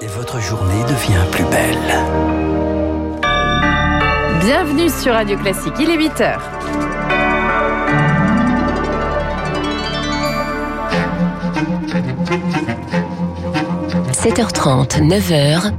Et votre journée devient plus belle. Bienvenue sur Radio Classique, il est 8h. – 7h30, 9h,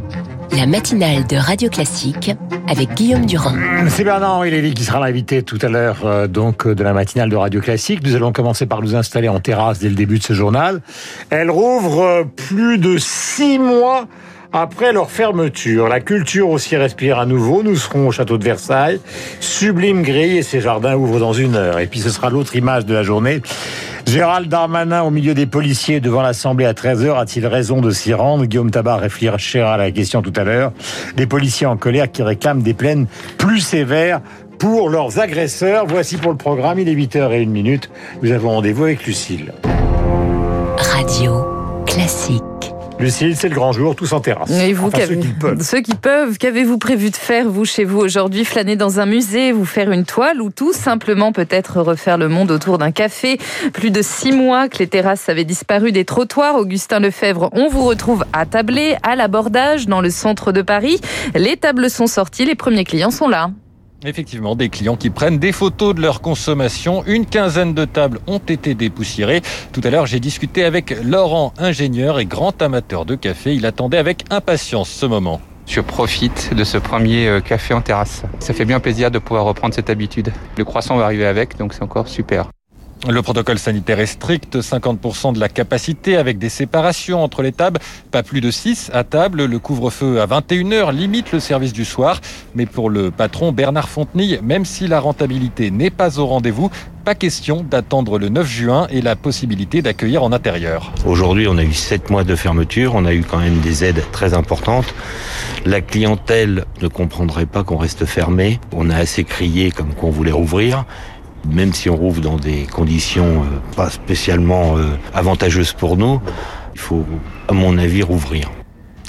la matinale de Radio Classique avec Guillaume Durand. C'est Bernard-Henri Lévy qui sera l'invité tout à l'heure euh, donc de la matinale de Radio Classique. Nous allons commencer par nous installer en terrasse dès le début de ce journal. Elle rouvre euh, plus de six mois après leur fermeture. La culture aussi respire à nouveau. Nous serons au château de Versailles. Sublime grille et ses jardins ouvrent dans une heure. Et puis ce sera l'autre image de la journée. Gérald Darmanin au milieu des policiers devant l'Assemblée à 13h a-t-il raison de s'y rendre? Guillaume Tabar réfléchira à la question tout à l'heure. Les policiers en colère qui réclament des plaines plus sévères pour leurs agresseurs. Voici pour le programme, il est 8h et 1 minute. Nous avons rendez-vous avec Lucille. Radio classique. Lucille, c'est le grand jour, tous en terrasse. Et vous, ceux qui peuvent. Ceux qui peuvent, qu'avez-vous prévu de faire, vous, chez vous, aujourd'hui Flâner dans un musée, vous faire une toile ou tout simplement peut-être refaire le monde autour d'un café? Plus de six mois que les terrasses avaient disparu des trottoirs. Augustin Lefebvre, on vous retrouve à tabler, à l'abordage, dans le centre de Paris. Les tables sont sorties, les premiers clients sont là. Effectivement, des clients qui prennent des photos de leur consommation. Une quinzaine de tables ont été dépoussiérées. Tout à l'heure, j'ai discuté avec Laurent, ingénieur et grand amateur de café. Il attendait avec impatience ce moment. Je profite de ce premier euh, café en terrasse. Ça fait bien plaisir de pouvoir reprendre cette habitude. Le croissant va arriver avec, donc c'est encore super. Le protocole sanitaire est strict, 50% de la capacité avec des séparations entre les tables, pas plus de 6 à table. Le couvre-feu à 21h limite le service du soir. Mais pour le patron Bernard Fontenille, même si la rentabilité n'est pas au rendez-vous, pas question d'attendre le 9 juin et la possibilité d'accueillir en intérieur. Aujourd'hui, on a eu 7 mois de fermeture, on a eu quand même des aides très importantes. La clientèle ne comprendrait pas qu'on reste fermé. On a assez crié comme qu'on voulait rouvrir même si on rouvre dans des conditions euh, pas spécialement euh, avantageuses pour nous, il faut, à mon avis, rouvrir.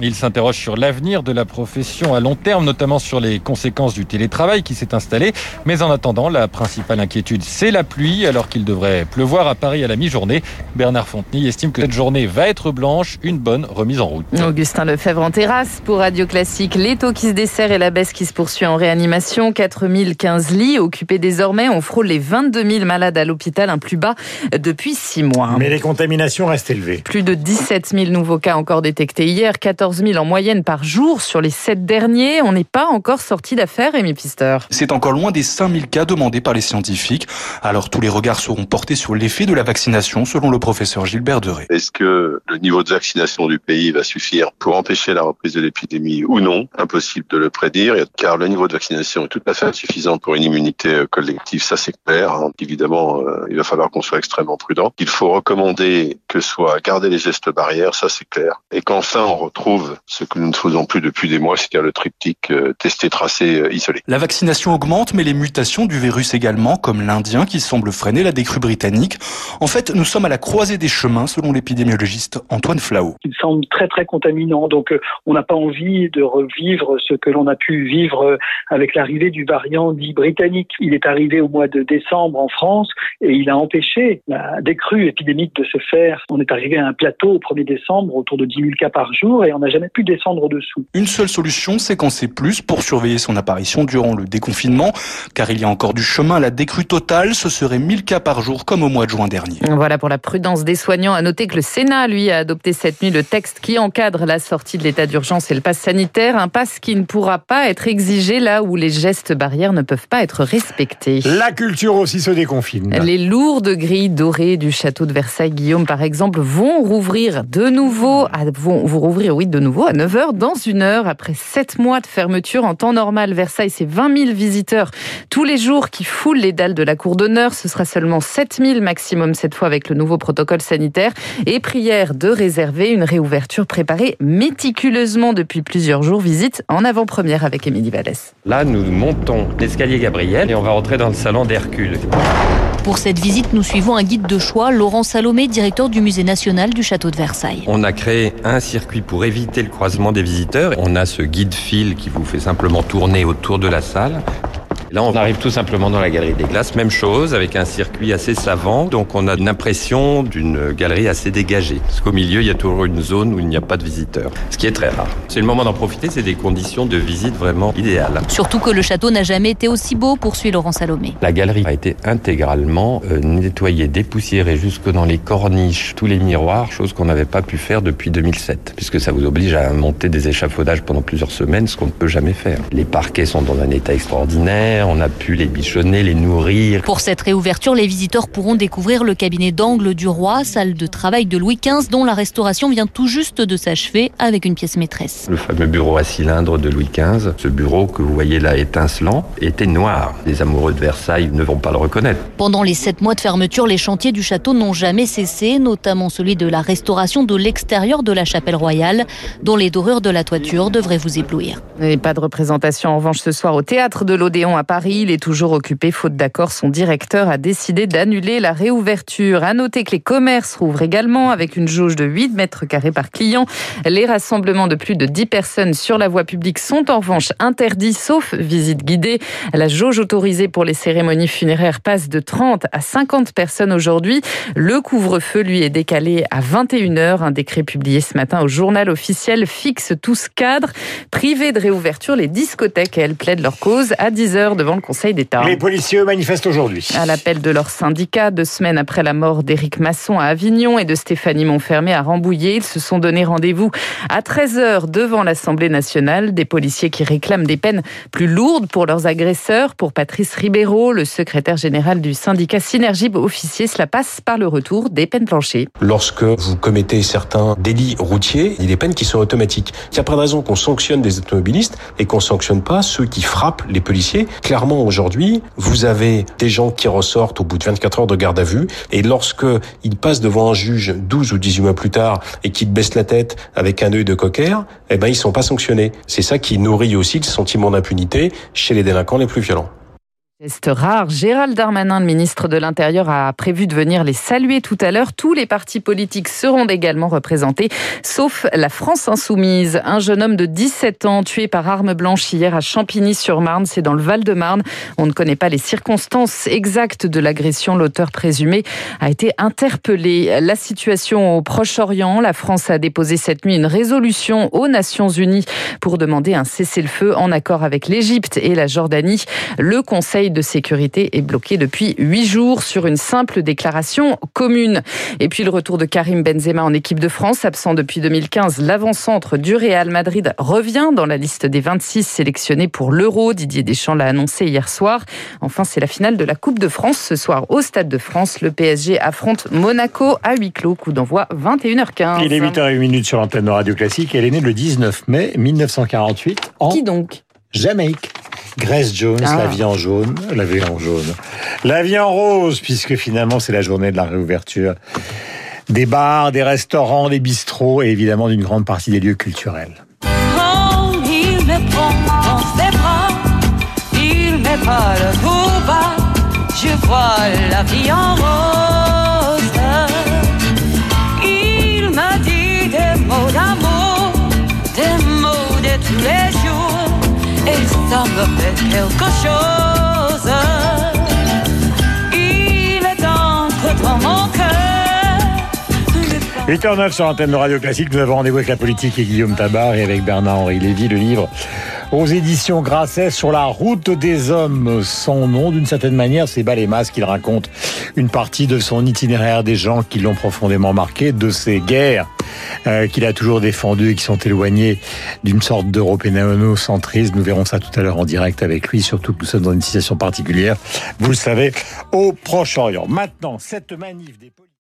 Il s'interroge sur l'avenir de la profession à long terme, notamment sur les conséquences du télétravail qui s'est installé. Mais en attendant, la principale inquiétude, c'est la pluie, alors qu'il devrait pleuvoir à Paris à la mi-journée. Bernard Fontenay estime que cette journée va être blanche, une bonne remise en route. Augustin Lefebvre en terrasse pour Radio Classique. Les taux qui se desserrent et la baisse qui se poursuit en réanimation. 4015 lits occupés désormais. On frôle les 22 000 malades à l'hôpital, un plus bas depuis six mois. Mais les contaminations restent élevées. Plus de 17 000 nouveaux cas encore détectés hier. 14 14 000 en moyenne par jour sur les sept derniers. On n'est pas encore sorti d'affaire, Rémi Pister. C'est encore loin des 5 000 cas demandés par les scientifiques. Alors tous les regards seront portés sur l'effet de la vaccination, selon le professeur Gilbert Deré. Est-ce que le niveau de vaccination du pays va suffire pour empêcher la reprise de l'épidémie ou non? Impossible de le prédire, car le niveau de vaccination est tout à fait insuffisant pour une immunité collective, ça c'est clair. Hein. Évidemment, euh, il va falloir qu'on soit extrêmement prudent. Il faut recommander que soit garder les gestes barrières, ça c'est clair. Et qu'enfin on retrouve ce que nous ne faisons plus depuis des mois, c'est-à-dire le triptyque euh, testé, tracé, euh, isolé. La vaccination augmente, mais les mutations du virus également, comme l'Indien qui semble freiner la décrue britannique. En fait, nous sommes à la croisée des chemins, selon l'épidémiologiste Antoine Flau. Il semble très très contaminant, donc euh, on n'a pas envie de revivre ce que l'on a pu vivre avec l'arrivée du variant dit britannique. Il est arrivé au mois de décembre en France et il a empêché la décrue épidémique de se faire. On est arrivé à un plateau au 1er décembre autour de 10 000 cas par jour et on a jamais pu descendre dessous. Une seule solution, séquencer plus pour surveiller son apparition durant le déconfinement, car il y a encore du chemin à la décrue totale, ce serait 1000 cas par jour comme au mois de juin dernier. Voilà pour la prudence des soignants. À noter que le Sénat, lui, a adopté cette nuit le texte qui encadre la sortie de l'état d'urgence et le pass sanitaire, un pass qui ne pourra pas être exigé là où les gestes barrières ne peuvent pas être respectés. La culture aussi se déconfine. Les lourdes grilles dorées du château de Versailles, Guillaume par exemple, vont rouvrir de nouveau, vont vous rouvrir, oui, de nouveau à 9h dans une heure après 7 mois de fermeture. En temps normal, Versailles, c'est 20 000 visiteurs tous les jours qui foulent les dalles de la cour d'honneur. Ce sera seulement 7 000 maximum cette fois avec le nouveau protocole sanitaire. Et prière de réserver une réouverture préparée méticuleusement depuis plusieurs jours. Visite en avant-première avec Émilie Vallès. Là, nous montons l'escalier Gabriel et on va rentrer dans le salon d'Hercule. Pour cette visite, nous suivons un guide de choix, Laurent Salomé, directeur du Musée national du Château de Versailles. On a créé un circuit pour éviter le croisement des visiteurs. On a ce guide fil qui vous fait simplement tourner autour de la salle. Là, on arrive tout simplement dans la galerie des glaces, même chose, avec un circuit assez savant. Donc, on a une impression d'une galerie assez dégagée. Parce qu'au milieu, il y a toujours une zone où il n'y a pas de visiteurs. Ce qui est très rare. C'est le moment d'en profiter, c'est des conditions de visite vraiment idéales. Surtout que le château n'a jamais été aussi beau, poursuit Laurent Salomé. La galerie a été intégralement euh, nettoyée, dépoussiérée jusque dans les corniches, tous les miroirs, chose qu'on n'avait pas pu faire depuis 2007. Puisque ça vous oblige à monter des échafaudages pendant plusieurs semaines, ce qu'on ne peut jamais faire. Les parquets sont dans un état extraordinaire, on a pu les bichonner, les nourrir. Pour cette réouverture, les visiteurs pourront découvrir le cabinet d'angle du roi, salle de travail de Louis XV, dont la restauration vient tout juste de s'achever avec une pièce maîtresse. Le fameux bureau à cylindre de Louis XV, ce bureau que vous voyez là étincelant, était noir. Les amoureux de Versailles ne vont pas le reconnaître. Pendant les sept mois de fermeture, les chantiers du château n'ont jamais cessé, notamment celui de la restauration de l'extérieur de la chapelle royale, dont les dorures de la toiture devraient vous éblouir. Et pas de représentation en revanche ce soir au théâtre de l'Odéon à Paris. Il est toujours occupé, faute d'accord. Son directeur a décidé d'annuler la réouverture. À noter que les commerces rouvrent également avec une jauge de 8 mètres carrés par client. Les rassemblements de plus de 10 personnes sur la voie publique sont en revanche interdits, sauf visite guidée. La jauge autorisée pour les cérémonies funéraires passe de 30 à 50 personnes aujourd'hui. Le couvre-feu, lui, est décalé à 21h. Un décret publié ce matin au journal officiel fixe tout ce cadre. Privé de réouverture, les discothèques, elles plaident leur cause à 10h devant le Conseil d'État. Les policiers manifestent aujourd'hui. À l'appel de leur syndicat, deux semaines après la mort d'Éric Masson à Avignon et de Stéphanie Montfermé à Rambouillet, ils se sont donné rendez-vous à 13h devant l'Assemblée nationale. Des policiers qui réclament des peines plus lourdes pour leurs agresseurs. Pour Patrice Ribeiro, le secrétaire général du syndicat Synergie officier, cela passe par le retour des peines planchées. Lorsque vous commettez certains délits routiers, il y a des peines qui sont automatiques. Il n'y a pas de raison qu'on sanctionne des automobilistes et qu'on sanctionne pas ceux qui frappent les policiers. Clairement, aujourd'hui, vous avez des gens qui ressortent au bout de 24 heures de garde à vue et lorsque ils passent devant un juge 12 ou 18 mois plus tard et qu'ils baissent la tête avec un œil de cocker, eh ben, ils sont pas sanctionnés. C'est ça qui nourrit aussi le sentiment d'impunité chez les délinquants les plus violents. Geste rare. Gérald Darmanin, le ministre de l'Intérieur, a prévu de venir les saluer tout à l'heure. Tous les partis politiques seront également représentés, sauf la France Insoumise. Un jeune homme de 17 ans tué par arme blanche hier à Champigny-sur-Marne, c'est dans le Val-de-Marne. On ne connaît pas les circonstances exactes de l'agression. L'auteur présumé a été interpellé. La situation au Proche-Orient, la France a déposé cette nuit une résolution aux Nations Unies pour demander un cessez-le-feu en accord avec l'Égypte et la Jordanie. Le Conseil de sécurité est bloqué depuis huit jours sur une simple déclaration commune. Et puis le retour de Karim Benzema en équipe de France, absent depuis 2015, l'avant-centre du Real Madrid revient dans la liste des 26 sélectionnés pour l'Euro. Didier Deschamps l'a annoncé hier soir. Enfin, c'est la finale de la Coupe de France ce soir au Stade de France. Le PSG affronte Monaco à huis clos. Coup d'envoi 21h15. Il est 8h01 sur l'antenne de Radio Classique. Elle est née le 19 mai 1948 en Qui donc? Jamaïque. Grace Jones, Ah. la vie en jaune, la vie en jaune, la vie en rose, puisque finalement c'est la journée de la réouverture des bars, des restaurants, des bistrots et évidemment d'une grande partie des lieux culturels. Quand il me prend dans ses bras, il met pas le haut bas, je vois la vie en rose. Il m'a dit des mots d'amour, des mots de tous les jours, et ça me fait 8h09 sur l'antenne de Radio Classique, nous avons rendez-vous avec la politique et Guillaume Tabar et avec Bernard-Henri Lévy, le livre aux éditions Grasset sur la route des hommes. Son nom, d'une certaine manière, c'est Balémas qu'il raconte une partie de son itinéraire des gens qui l'ont profondément marqué, de ces guerres euh, qu'il a toujours défendues et qui sont éloignées d'une sorte d'européano-centrisme. Nous verrons ça tout à l'heure en direct avec lui, surtout que nous sommes dans une situation particulière, vous le savez, au Proche-Orient. Maintenant, cette manif des